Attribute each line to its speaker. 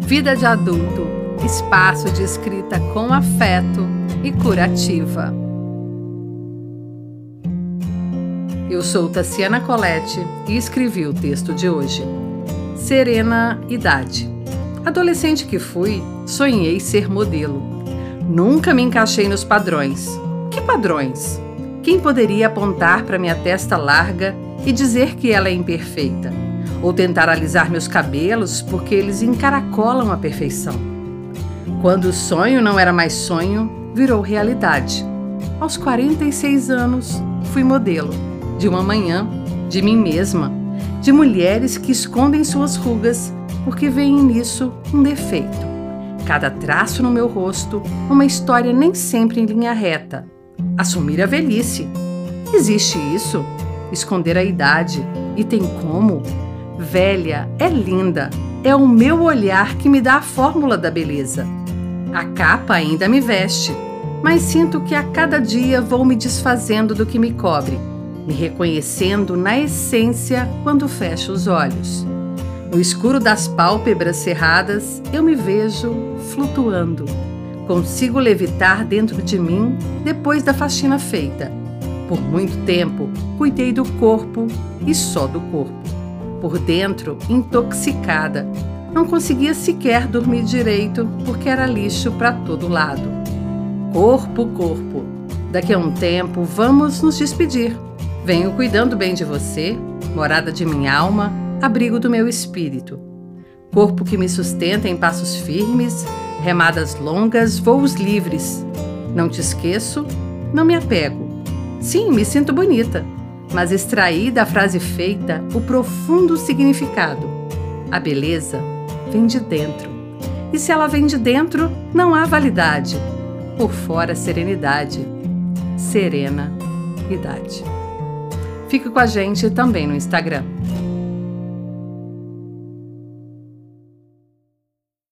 Speaker 1: Vida de Adulto espaço de escrita com afeto e curativa. Eu sou Tassiana Colette e escrevi o texto de hoje. Serena Idade. Adolescente que fui, sonhei ser modelo. Nunca me encaixei nos padrões. Que padrões? Quem poderia apontar para minha testa larga e dizer que ela é imperfeita? Ou tentar alisar meus cabelos porque eles encaracolam a perfeição? Quando o sonho não era mais sonho, virou realidade. Aos 46 anos, fui modelo de uma manhã, de mim mesma, de mulheres que escondem suas rugas porque veem nisso um defeito. Cada traço no meu rosto, uma história nem sempre em linha reta. Assumir a velhice. Existe isso? Esconder a idade. E tem como? Velha é linda. É o meu olhar que me dá a fórmula da beleza. A capa ainda me veste, mas sinto que a cada dia vou me desfazendo do que me cobre, me reconhecendo na essência quando fecho os olhos. No escuro das pálpebras cerradas, eu me vejo flutuando. Consigo levitar dentro de mim depois da faxina feita. Por muito tempo, cuidei do corpo e só do corpo. Por dentro, intoxicada, não conseguia sequer dormir direito porque era lixo para todo lado. Corpo, corpo. Daqui a um tempo vamos nos despedir. Venho cuidando bem de você, morada de minha alma, abrigo do meu espírito. Corpo que me sustenta em passos firmes, remadas longas, voos livres. Não te esqueço, não me apego. Sim, me sinto bonita, mas extraí da frase feita o profundo significado. A beleza vem de dentro. E se ela vem de dentro, não há validade. Por fora, serenidade. Serena idade. Fique com a gente também no Instagram.